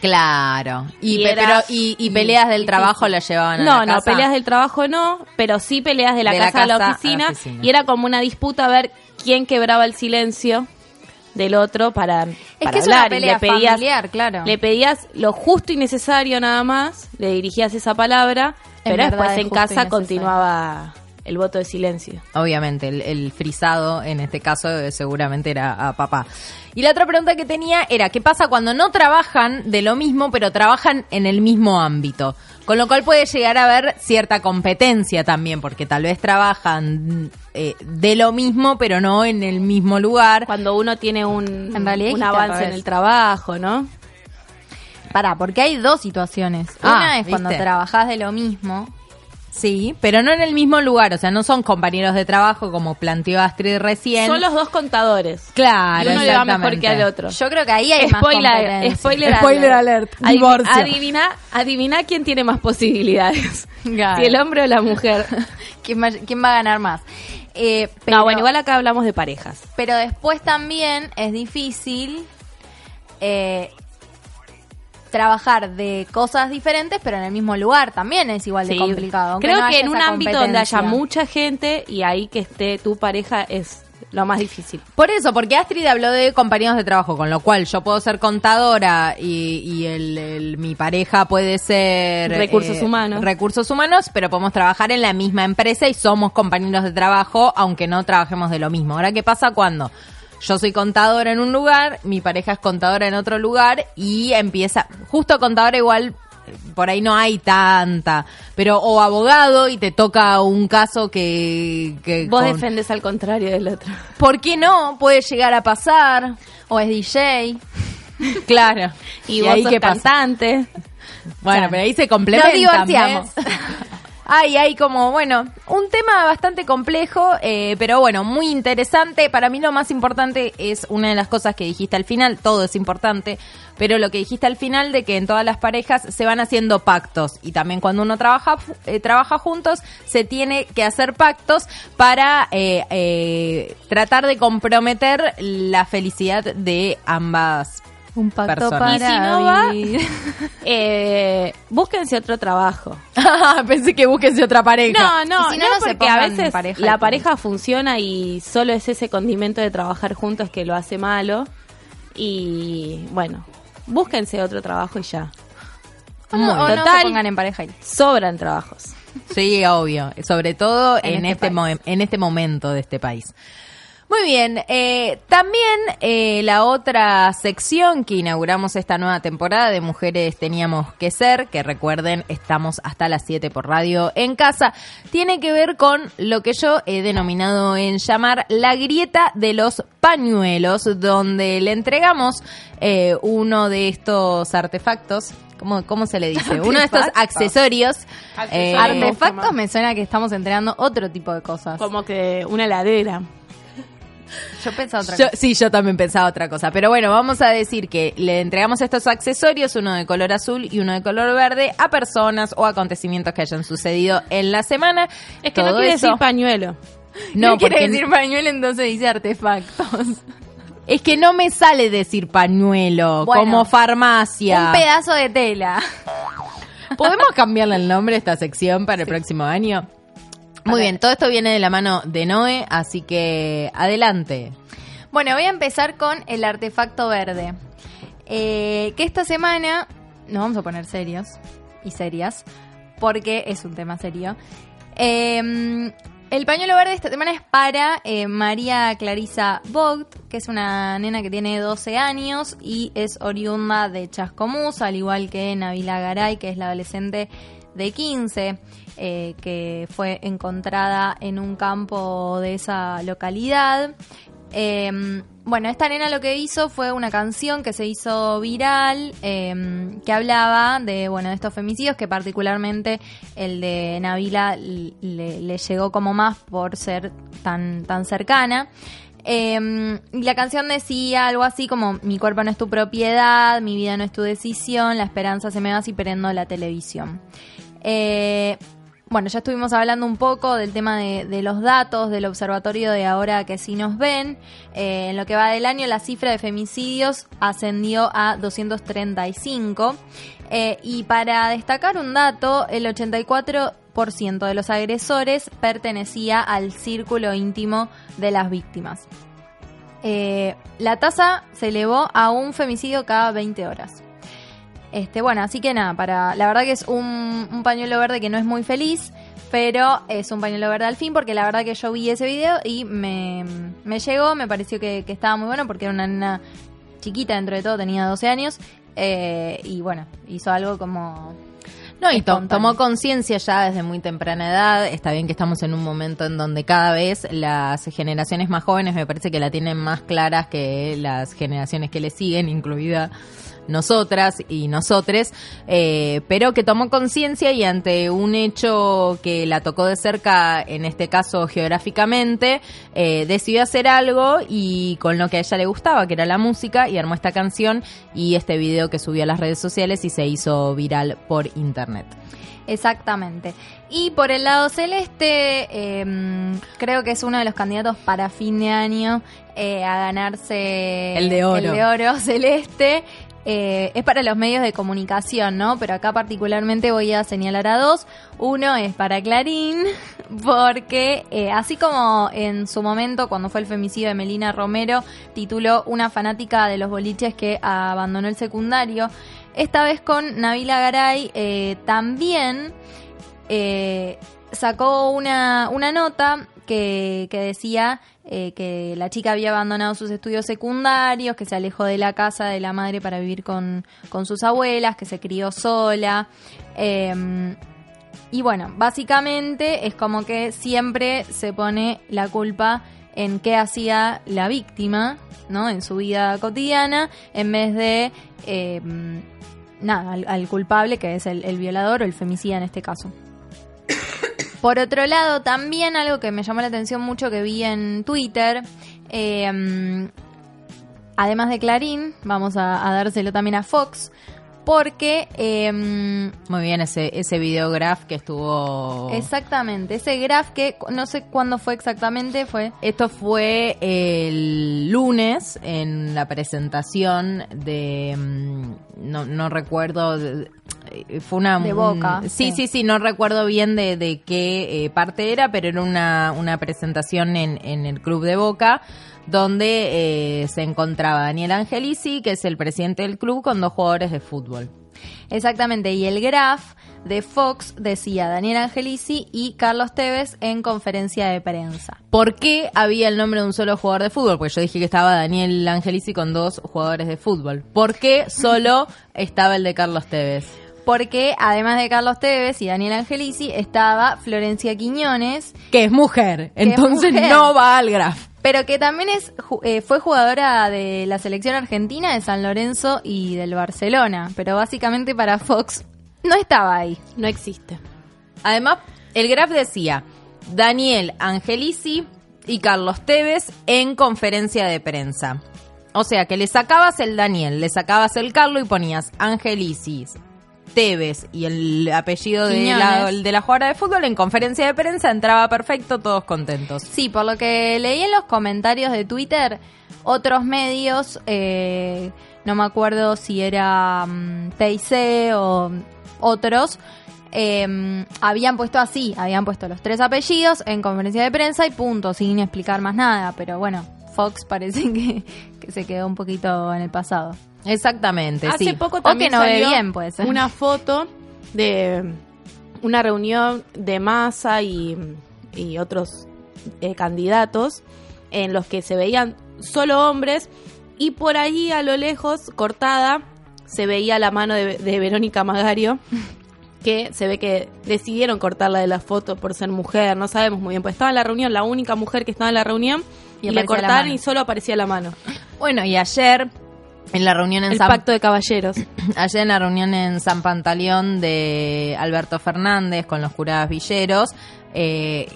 Claro. Y, Y pe- era- pero, y, y peleas del trabajo las llevaban a No, la no, casa. peleas del trabajo no, pero sí peleas de la, De la casa, a la casa a la oficina. Y era como una disputa a ver quién quebraba el silencio del otro para, para que es una hablar. pelea y le pedías, familiar, claro. Le pedías lo justo y necesario nada más, le dirigías esa palabra, pero verdad, después es en casa continuaba el voto de silencio. Obviamente, el, el frisado en este caso eh, seguramente era a papá. Y la otra pregunta que tenía era, ¿qué pasa cuando no trabajan de lo mismo, pero trabajan en el mismo ámbito? Con lo cual puede llegar a haber cierta competencia también, porque tal vez trabajan eh, de lo mismo, pero no en el mismo lugar. Cuando uno tiene un, En realidad un avance en el trabajo, ¿no? Pará, porque hay dos situaciones. Ah, Una es cuando trabajás de lo mismo. Sí, pero no en el mismo lugar, o sea, no son compañeros de trabajo como planteó Astrid recién. Son los dos contadores. Claro, y uno le va mejor que al otro. Yo creo que ahí hay más Spoiler, competencia. spoiler, Spoiler alert, divorcio. Adivina, adivina quién tiene más posibilidades. Claro. Si el hombre o la mujer. ¿Quién va, quién va a ganar más? Eh, pero, no, bueno, igual acá hablamos de parejas. pero después también es difícil eh, trabajar de cosas diferentes, pero en el mismo lugar también es igual de Sí. complicado. Creo no que en un ámbito donde haya mucha gente y ahí que esté tu pareja es lo más difícil. Por eso, porque Astrid habló de compañeros de trabajo, con lo cual yo puedo ser contadora y, y el, el- mi pareja puede ser... eh, Recursos humanos. Recursos humanos, pero podemos trabajar en la misma empresa y somos compañeros de trabajo, aunque no trabajemos de lo mismo. Ahora, ¿qué pasa cuando yo soy contadora en un lugar, mi pareja es contadora en otro lugar y empieza... Justo contadora igual... eh, Por ahí no hay tanta, pero o abogado y te toca un caso que, que Vos con- defendes al contrario del otro. ¿Por qué no? Puede llegar a pasar. O es DJ. Claro. Y, vos ahí sos pasa? cantante. Bueno, pero ahí se complementan. Nos divorciamos. ¿Ves? Ay, hay como, bueno, un tema bastante complejo, eh, pero bueno, muy interesante. Para mí lo más importante es una de las cosas que dijiste al final, todo es importante, pero lo que dijiste al final de que en todas las parejas se van haciendo pactos y también cuando uno trabaja, eh, trabaja juntos se tiene que hacer pactos para eh, eh, tratar de comprometer la felicidad de ambas Un pacto para Y si no va- vivir. Eh, búsquense otro trabajo. Pensé que búsquense otra pareja. No, no, si no, no, no se porque a veces pareja la pareja funciona y solo es ese condimento de trabajar juntos que lo hace malo. Y bueno, búsquense otro trabajo y ya. O no, o no se Total. pongan en pareja. y- Sobran trabajos. Sí, obvio. Sobre todo En en, este este, en este momento de este país. Muy bien, eh, también eh, la otra sección que inauguramos esta nueva temporada de Mujeres Teníamos que Ser, que recuerden, estamos hasta las 7 por radio en casa, tiene que ver con lo que yo he denominado en llamar la grieta de los pañuelos, donde le entregamos eh, uno de estos artefactos. ¿Cómo, ¿Cómo se le dice? Uno de estos accesorios. eh, Artefactos me suena que estamos entregando otro tipo de cosas. Como que una heladera. Yo pensaba otra Yo- cosa. sí, yo también pensaba otra cosa. Pero bueno, vamos a decir que le entregamos estos accesorios, uno de color azul y uno de color verde, a personas o acontecimientos que hayan sucedido en la semana. Es que no quiere eso- decir pañuelo. No, quiere porque decir pañuelo, entonces dice artefactos. es que no me sale decir pañuelo Bueno, como farmacia. Un pedazo de tela. ¿Podemos cambiarle el nombre a esta sección para el próximo año? Muy bien, todo esto viene de la mano de Noé, así que adelante. Bueno, voy a empezar con el artefacto verde. Eh, que esta semana nos vamos a poner serios y serias, porque es un tema serio. Eh, el pañuelo verde esta semana es para eh, María Clarisa Vogt, que es una nena que tiene 12 años y es oriunda de Chascomús, al igual que Nabila Garay, que es la adolescente de 15, eh, que fue encontrada en un campo de esa localidad. Eh, bueno, esta nena lo que hizo fue una canción que se hizo viral, eh, que hablaba de, bueno, de estos femicidios, que particularmente el de Nabila l- le, le llegó como más por ser tan, tan cercana. Eh, la canción decía algo así como, mi cuerpo no es tu propiedad, mi vida no es tu decisión, la esperanza se me va si prendo la televisión. Eh, bueno, ya estuvimos hablando un poco del tema de, los datos del observatorio de ahora que sí nos ven. Eh, en lo que va del año, la cifra de femicidios ascendió a 235. Eh, y para destacar un dato, el 84% de los agresores pertenecía al círculo íntimo de las víctimas. Eh, la tasa se elevó a un femicidio cada 20 horas. Este, bueno, así que nada, para, la verdad que es un, un pañuelo verde que no es muy feliz, pero es un pañuelo verde al fin, porque la verdad que yo vi ese video y me, me llegó, me pareció que, que estaba muy bueno, porque era una nena chiquita dentro de todo, tenía 12 años, eh, y bueno, hizo algo como... No, y to- tomó conciencia ya desde muy temprana edad. Está bien que estamos en un momento en donde cada vez las generaciones más jóvenes me parece que la tienen más claras que las generaciones que le siguen, incluida nosotras y nosotres, eh, pero que tomó conciencia y ante un hecho que la tocó de cerca, en este caso geográficamente, eh, decidió hacer algo y con lo que a ella le gustaba, que era la música, y armó esta canción y este video que subió a las redes sociales y se hizo viral por internet. Exactamente. Y por el lado celeste, eh, creo que es uno de los candidatos para fin de año eh, a ganarse El de oro. el de oro celeste. Eh, es para los medios de comunicación, ¿no? Pero acá particularmente voy a señalar a dos. Uno es para Clarín, porque eh, así como en su momento, cuando fue el femicidio de Melina Romero, tituló Una fanática de los boliches que abandonó el secundario, esta vez con Nabila Garay eh, también sacó una, una nota que, decía eh, que la chica había abandonado sus estudios secundarios, que se alejó de la casa de la madre para vivir con, con sus abuelas, que se crió sola. Eh, y bueno, básicamente es como que siempre se pone la culpa en qué hacía la víctima, ¿no? En su vida cotidiana, en vez de, eh, nada, al, al culpable, que es el violador o el femicida en este caso. Por otro lado, también algo que me llamó la atención mucho que vi en Twitter, eh, además de Clarín, vamos a, a dárselo también a Fox, porque eh, mm, Muy bien, ese, ese videograph que estuvo... exactamente, ese graph que no sé cuándo fue exactamente, fue... Esto fue el lunes en la presentación de... mm, No, no recuerdo... de- Fue una... De Boca, sí, sí. sí, sí, no recuerdo bien de, de qué eh, parte era, pero era una, una presentación en, en el Club de Boca donde eh, se encontraba Daniel Angelici, que es el presidente del club, con dos jugadores de fútbol. Exactamente, y el graph de Fox decía Daniel Angelici y Carlos Tevez en conferencia de prensa. ¿Por qué había el nombre de un solo jugador de fútbol? Porque yo dije que estaba Daniel Angelici con dos jugadores de fútbol. ¿Por qué solo estaba el de Carlos Tevez? Porque además de Carlos Tevez y Daniel Angelici estaba Florencia Quiñones, Que es mujer, Que es entonces mujer. no va al graf. pero que también es eh, fue jugadora de la selección argentina de San Lorenzo y del Barcelona, pero básicamente para Fox no estaba ahí. No existe. Además, el graf decía Daniel Angelici y Carlos Tevez en conferencia de prensa. O sea que le sacabas el Daniel, le sacabas el Carlos y ponías Angelici, Tevez y el apellido de la, de la jugadora de fútbol en conferencia de prensa, entraba perfecto, todos contentos. Sí, por lo que leí en los comentarios de Twitter, otros medios, eh, no me acuerdo si era mm, TIC o otros, eh, habían puesto así, habían puesto los tres apellidos en conferencia de prensa y punto, sin explicar más nada. Pero bueno, Fox parece que, que se quedó un poquito en el pasado. Exactamente, Hace sí. poco O también que no ve salió bien, puede ser. una foto de una reunión de masa y, y otros eh, candidatos en los que se veían solo hombres y por ahí a lo lejos, cortada, se veía la mano de, de Verónica Magario que se ve que decidieron cortarla de la foto por ser mujer, no sabemos muy bien, pues estaba en la reunión, la única mujer que estaba en la reunión Y y, le cortaron y solo aparecía la mano. Bueno, y ayer en la reunión en El San pacto de caballeros. Ayer en la reunión en San Pantaleón de Alberto Fernández con los jurados villeros, eh,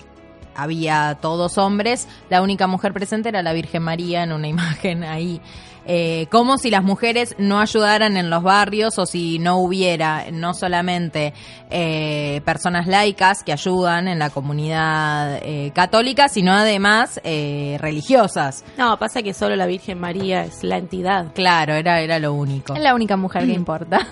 había todos hombres. La única mujer presente era la Virgen María en una imagen ahí. Eh, como si las mujeres no ayudaran en los barrios o si no hubiera no solamente eh, personas laicas que ayudan en la comunidad eh, católica, sino además eh, religiosas. No, pasa que solo la Virgen María es la entidad. Claro, era, era lo único. Es la única mujer que importa.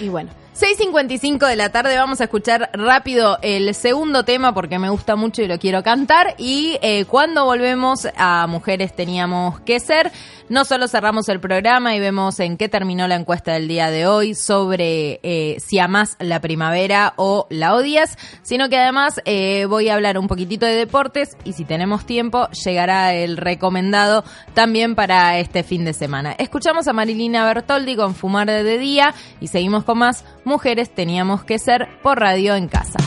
Y bueno, 6.55 de la tarde vamos a escuchar rápido el segundo tema porque me gusta mucho y lo quiero cantar. Y eh, cuando volvemos a Mujeres Teníamos que Ser, no solo cerramos el programa y vemos en qué terminó la encuesta del día de hoy sobre eh, si amás la primavera o la odias, sino que además eh, voy a hablar un poquitito de deportes y si tenemos tiempo llegará el recomendado también para este fin de semana. Escuchamos a Marilina Bertoldi con Fumar de Día y seguimos con más Mujeres Teníamos que Ser por Radio en Casa.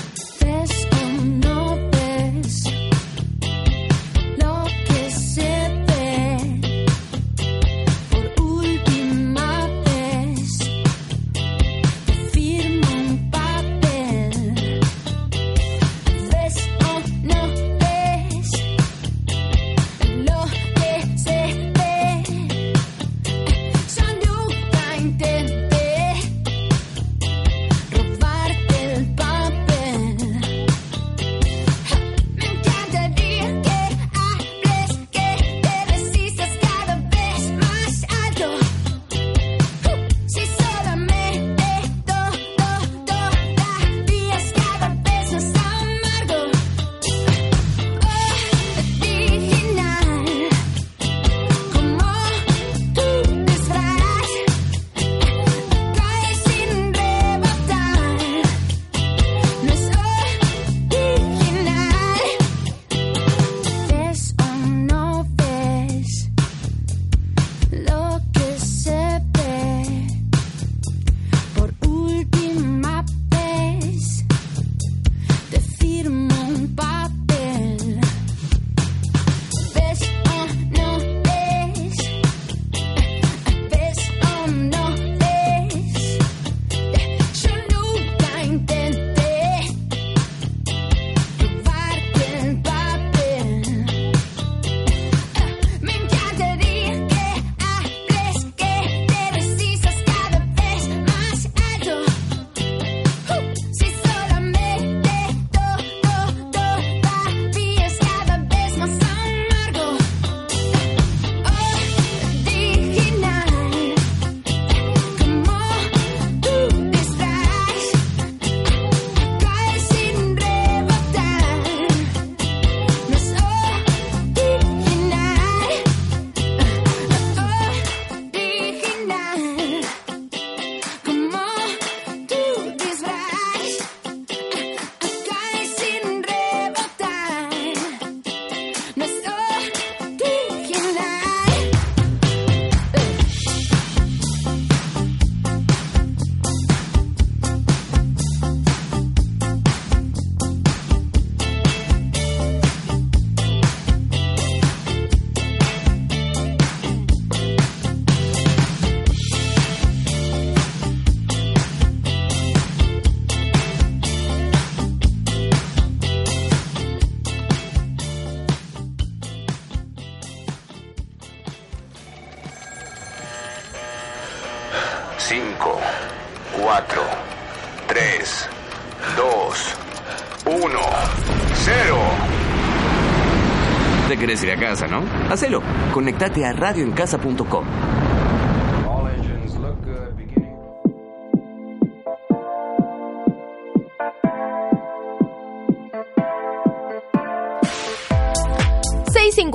Conectate a radioencasa.com.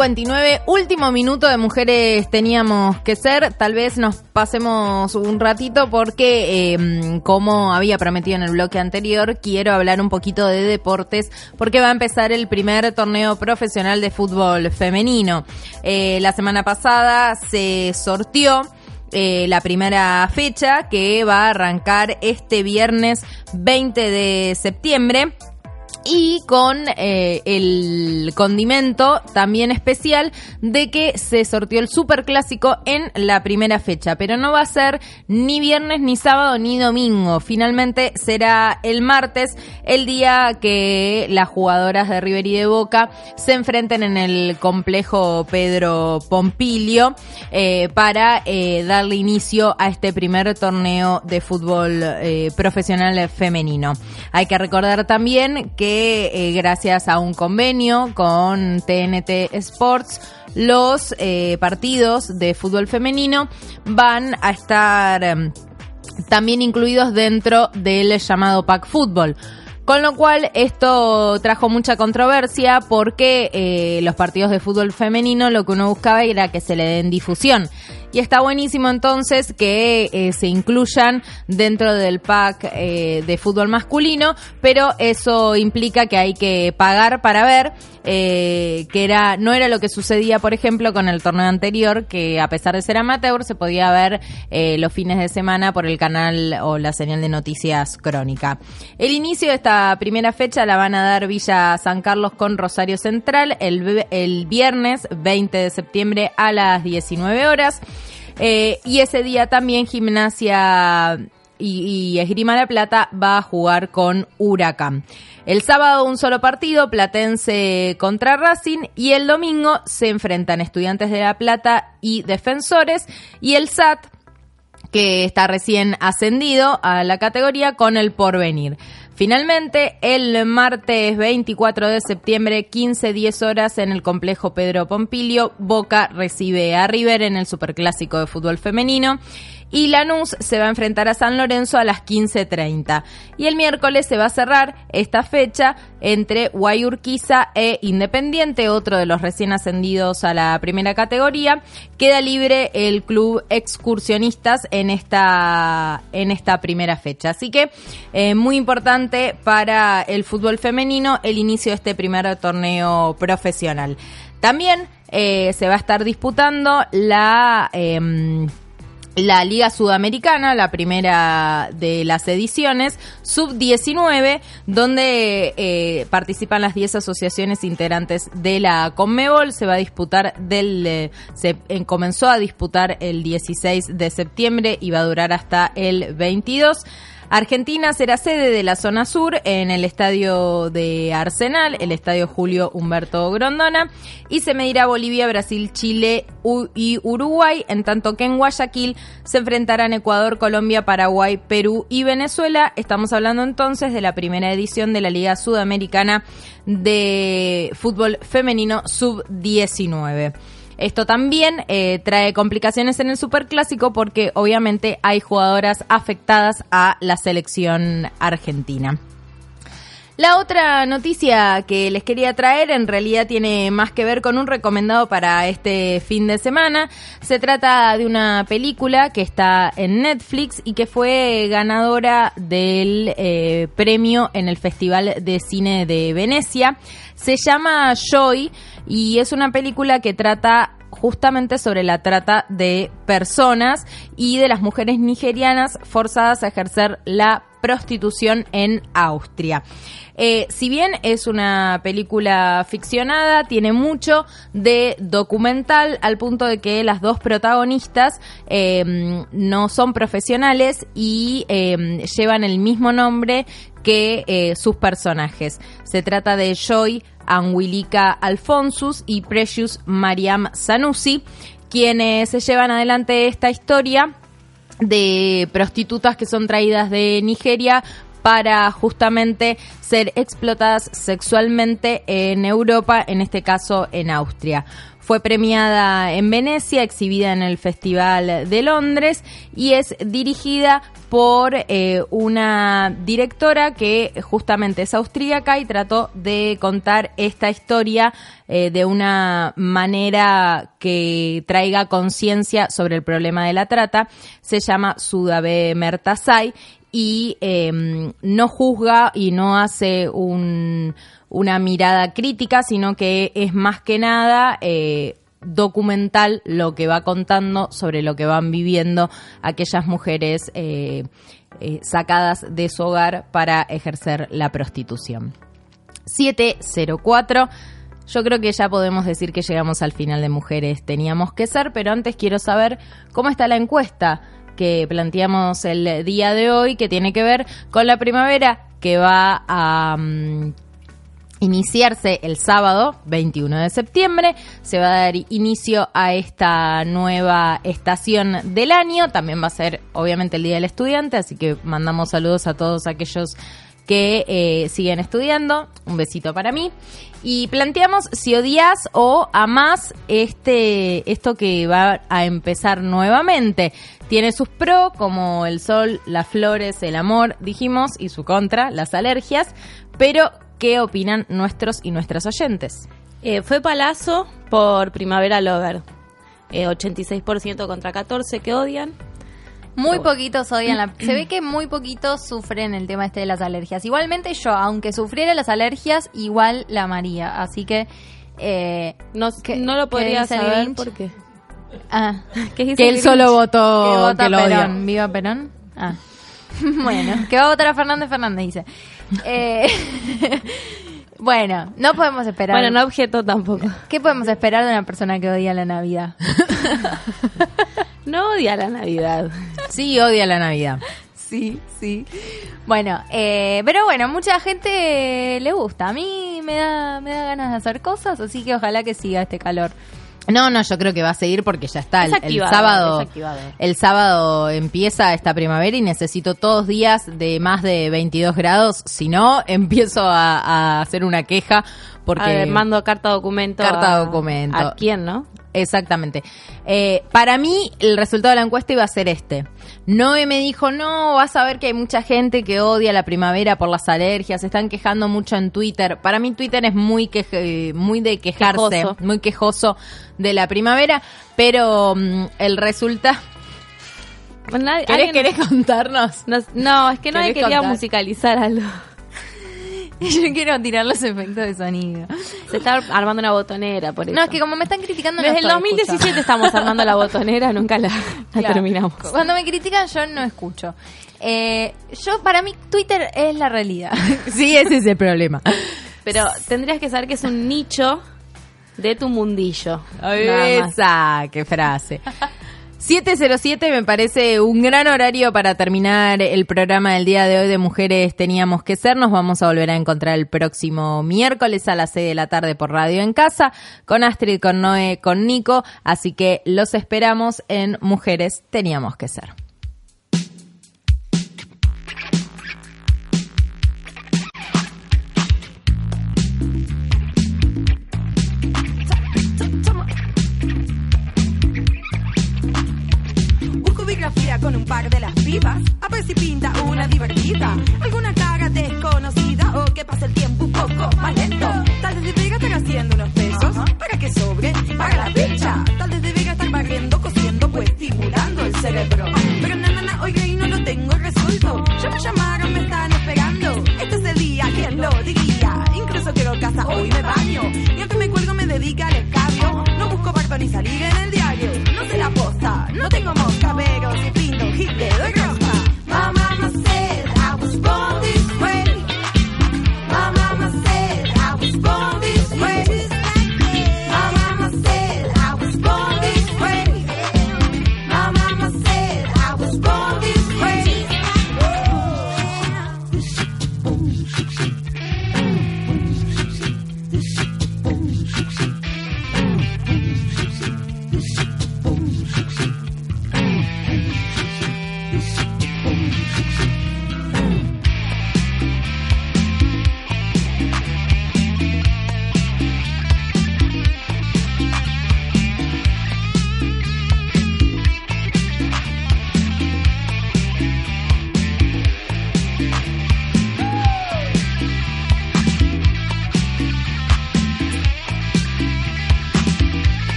6.59, último minuto de mujeres teníamos que ser. Tal vez nos pasemos un ratito porque, eh, como había prometido en el bloque anterior, quiero hablar un poquito de deportes porque va a empezar el primer torneo profesional de fútbol femenino. Eh, la semana pasada se sortió. eh, la primera fecha que va a arrancar este viernes 20 de septiembre y con eh, el condimento también especial de que se sortió el superclásico en la primera fecha, pero no va a ser ni viernes, ni sábado, ni domingo. Finalmente será el martes, el día que las jugadoras de River y de Boca se enfrenten en el complejo Pedro Pompilio eh, para eh, darle inicio a este primer torneo de fútbol profesional femenino. Hay que recordar también que eh, gracias a un convenio con TNT Sports, los eh, partidos de fútbol femenino van a estar em, también incluidos dentro del llamado Pack Fútbol. Con lo cual esto trajo mucha controversia porque eh, los partidos de fútbol femenino lo que uno buscaba era que se le den difusión. Y está buenísimo entonces que eh, se incluyan dentro del pack eh, de fútbol masculino, pero eso implica que hay que pagar para ver, eh, que era no era lo que sucedía, por ejemplo, con el torneo anterior, que a pesar de ser amateur se podía ver los fines de semana por el canal o la señal de noticias crónica. El inicio de esta primera fecha la van a dar Villa San Carlos con Rosario Central el, el viernes 20 de septiembre a las 19 horas. Eh, y ese día también Gimnasia y, y Esgrima La Plata va a jugar con Huracán. El sábado un solo partido, Platense contra Racing, y el domingo se enfrentan Estudiantes de La Plata y Defensores, y el SAT que está recién ascendido a la categoría con el porvenir. Finalmente, el martes 24 de septiembre, 15-10 horas, en el complejo Pedro Pompilio, Boca recibe a River en el Superclásico de Fútbol Femenino y Lanús se va a enfrentar a San Lorenzo a las 15.30. Y el miércoles se va a cerrar esta fecha entre Guayurquiza e Independiente, otro de los recién ascendidos a la primera categoría. Queda libre el club excursionistas en esta, en esta primera fecha. Así que eh, muy importante para el fútbol femenino el inicio de este primer torneo profesional. También eh, se va a estar disputando la... em, la Liga Sudamericana, la primera de las ediciones, sub-19, donde eh, participan las 10 asociaciones integrantes de la Conmebol. Se va a disputar del. eh, se comenzó a disputar el 16 de septiembre y va a durar hasta el 22. Argentina será sede de la zona sur en el estadio de Arsenal, el estadio Julio Humberto Grondona, y se medirá Bolivia, Brasil, Chile y Uruguay, en tanto que en Guayaquil se enfrentarán Ecuador, Colombia, Paraguay, Perú y Venezuela. Estamos hablando entonces de la primera edición de la Liga Sudamericana de Fútbol Femenino Sub-19. Esto también eh, trae complicaciones en el superclásico porque obviamente hay jugadoras afectadas a la selección argentina. La otra noticia que les quería traer en realidad tiene más que ver con un recomendado para este fin de semana. Se trata de una película que está en Netflix y que fue ganadora del eh, premio en el Festival de Cine de Venecia. Se llama Joy y es una película que trata justamente sobre la trata de personas y de las mujeres nigerianas forzadas a ejercer la prostitución en Austria. Eh, si bien es una película ficcionada, tiene mucho de documental al punto de que las dos protagonistas eh, no son profesionales y eh, llevan el mismo nombre que eh, sus personajes. Se trata de Joy Anguilica Alfonsus y Precious Mariam Sanusi, quienes se llevan adelante esta historia de prostitutas que son traídas de Nigeria para justamente ser explotadas sexualmente en Europa, en este caso en Austria. Fue premiada en Venecia, exhibida en el Festival de Londres y es dirigida por eh, una directora que justamente es austríaca y trató de contar esta historia eh, de una manera que traiga conciencia sobre el problema de la trata. Se llama Sudabe Mertasai y eh, no juzga y no hace un, una mirada crítica, sino que es más que nada eh, documental lo que va contando sobre lo que van viviendo aquellas mujeres eh, eh, sacadas de su hogar para ejercer la prostitución. 704. Yo creo que ya podemos decir que llegamos al final de Mujeres Teníamos que ser, pero antes quiero saber cómo está la encuesta que planteamos el día de hoy, que tiene que ver con la primavera que va a mm, iniciarse el sábado 21 de septiembre. Se va a dar inicio a esta nueva estación del año. También va a ser obviamente el Día del Estudiante, así que mandamos saludos a todos aquellos que eh, siguen estudiando. Un besito para mí. Y planteamos si odias o amás este, esto que va a empezar nuevamente. Tiene sus pros, como el sol, las flores, el amor, dijimos, y su contra, las alergias. Pero, ¿qué opinan nuestros y nuestras oyentes? Eh, fue Palazzo por Primavera Lover. Eh, 86% contra 14 que odian. Muy poquitos odian la... Se ve que muy poquitos sufren el tema este de las alergias. Igualmente yo, aunque sufriera las alergias, igual la amaría. Así que... Eh, No, ¿qué- no lo qué podría saber Grinch? porque... Ah, ¿Qué dice Que el él solo votó que que lo. Perón. ¿Viva Perón? Ah. bueno, que va a votar a Fernández Fernández, dice. Eh, bueno, no podemos esperar. Bueno, no objeto tampoco. ¿Qué podemos esperar de una persona que odia la Navidad? No odia la Navidad. Sí, odia la Navidad. Sí, sí. Bueno, eh, pero bueno, mucha gente le gusta. A mí me da, me da ganas de hacer cosas, así que ojalá que siga este calor. No, no, yo creo que va a seguir porque ya está. Es El, sábado, es el sábado empieza esta primavera y necesito todos días de más de 22 grados. Si no, empiezo a, a hacer una queja porque A ver, mando carta documento. Carta a- documento. ¿A quién, no? Exactamente. Eh, para mí, el resultado de la encuesta iba a ser este. Noé me dijo, no, vas a ver que hay mucha gente que odia la primavera por las alergias, se están quejando mucho en Twitter. Para mí Twitter es muy, queje- muy de quejarse, Quejoso. muy quejoso de la primavera, pero mm, el resultado... ¿Querés, querés contarnos? No, no, es que nadie ¿Querés quería contar? musicalizar algo. Yo quiero tirar los efectos de sonido. Se está armando una botonera, por eso. No, es que como me están criticando, no Desde el estoy 2017 escuchando. estamos armando la botonera, nunca la, la Claro. terminamos. Cuando me critican, yo no escucho. Eh, yo, para mí, Twitter es la realidad. Sí, ese es el problema. Pero tendrías que saber que es un nicho de tu mundillo. Más. Esa, qué frase. 707 me parece un gran horario para terminar el programa del día de hoy de Mujeres Teníamos que Ser. Nos vamos a volver a encontrar el próximo miércoles a las 6 de la tarde por Radio en Casa, con Astrid, con Noé, con Nico. Así que los esperamos en Mujeres Teníamos que Ser. Con un par de las pibas. A ver si pinta una divertida. Alguna cara desconocida o que pase el tiempo un poco más lento. Tal vez debería estar haciendo unos pesos para que sobre para la picha. Tal vez debería estar barriendo, cosiendo, pues estimulando el cerebro. Pero na, na, na, oiga, y no lo tengo resuelto. Ya me llamaron, me están esperando. Este es el día, ¿quién lo diría? Incluso quiero casa, hoy me baño. Y aunque me cuelgo, me dedica al escabio. No busco barba ni salir